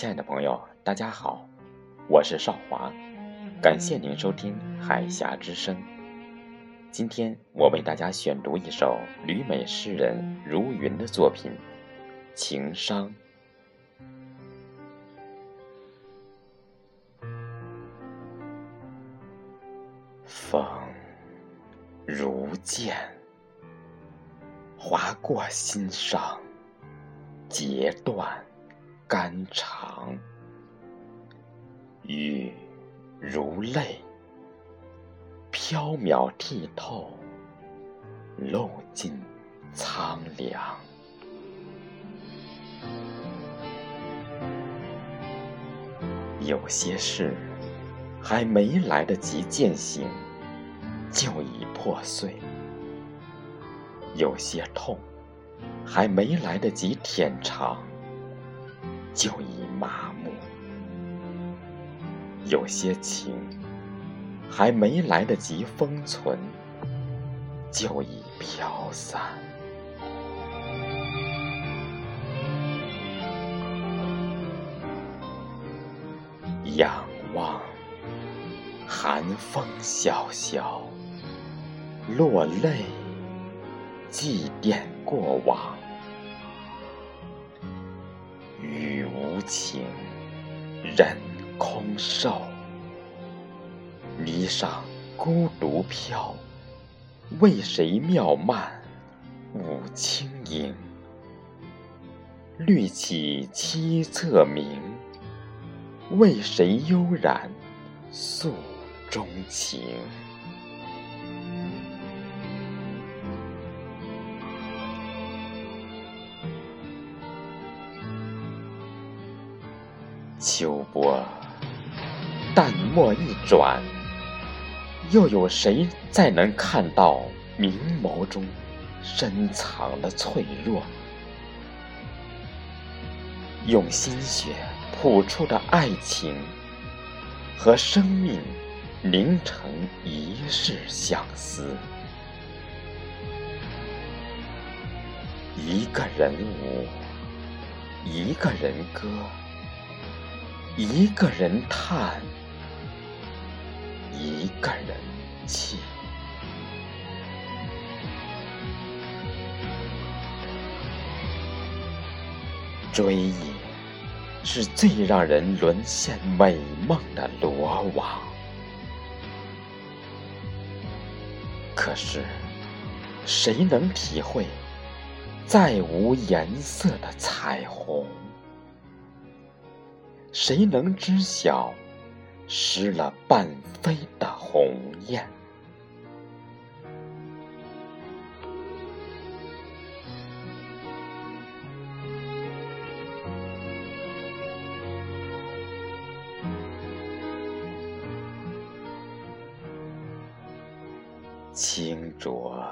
亲爱的朋友，大家好，我是少华，感谢您收听《海峡之声》。今天我为大家选读一首旅美诗人如云的作品《情伤》。风如剑，划过心上，截断。肝肠，雨如泪，飘渺剔透，漏尽苍凉。有些事还没来得及践行，就已破碎；有些痛还没来得及舔尝。就已麻木，有些情还没来得及封存，就已飘散。仰望寒风萧萧，落泪祭奠过往。情人空瘦，霓裳孤独飘。为谁妙曼舞轻盈？绿起七侧明。为谁悠然诉衷情？秋波淡墨一转，又有谁再能看到明眸中深藏的脆弱？用心血谱出的爱情和生命凝成一世相思，一个人舞，一个人歌。一个人叹，一个人泣。追忆是最让人沦陷美梦的罗网，可是谁能体会再无颜色的彩虹？谁能知晓失了半飞的鸿雁？清浊，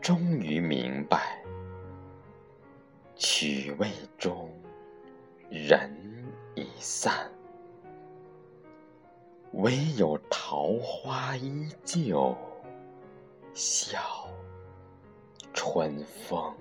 终于明白，曲味中。人已散，唯有桃花依旧，笑春风。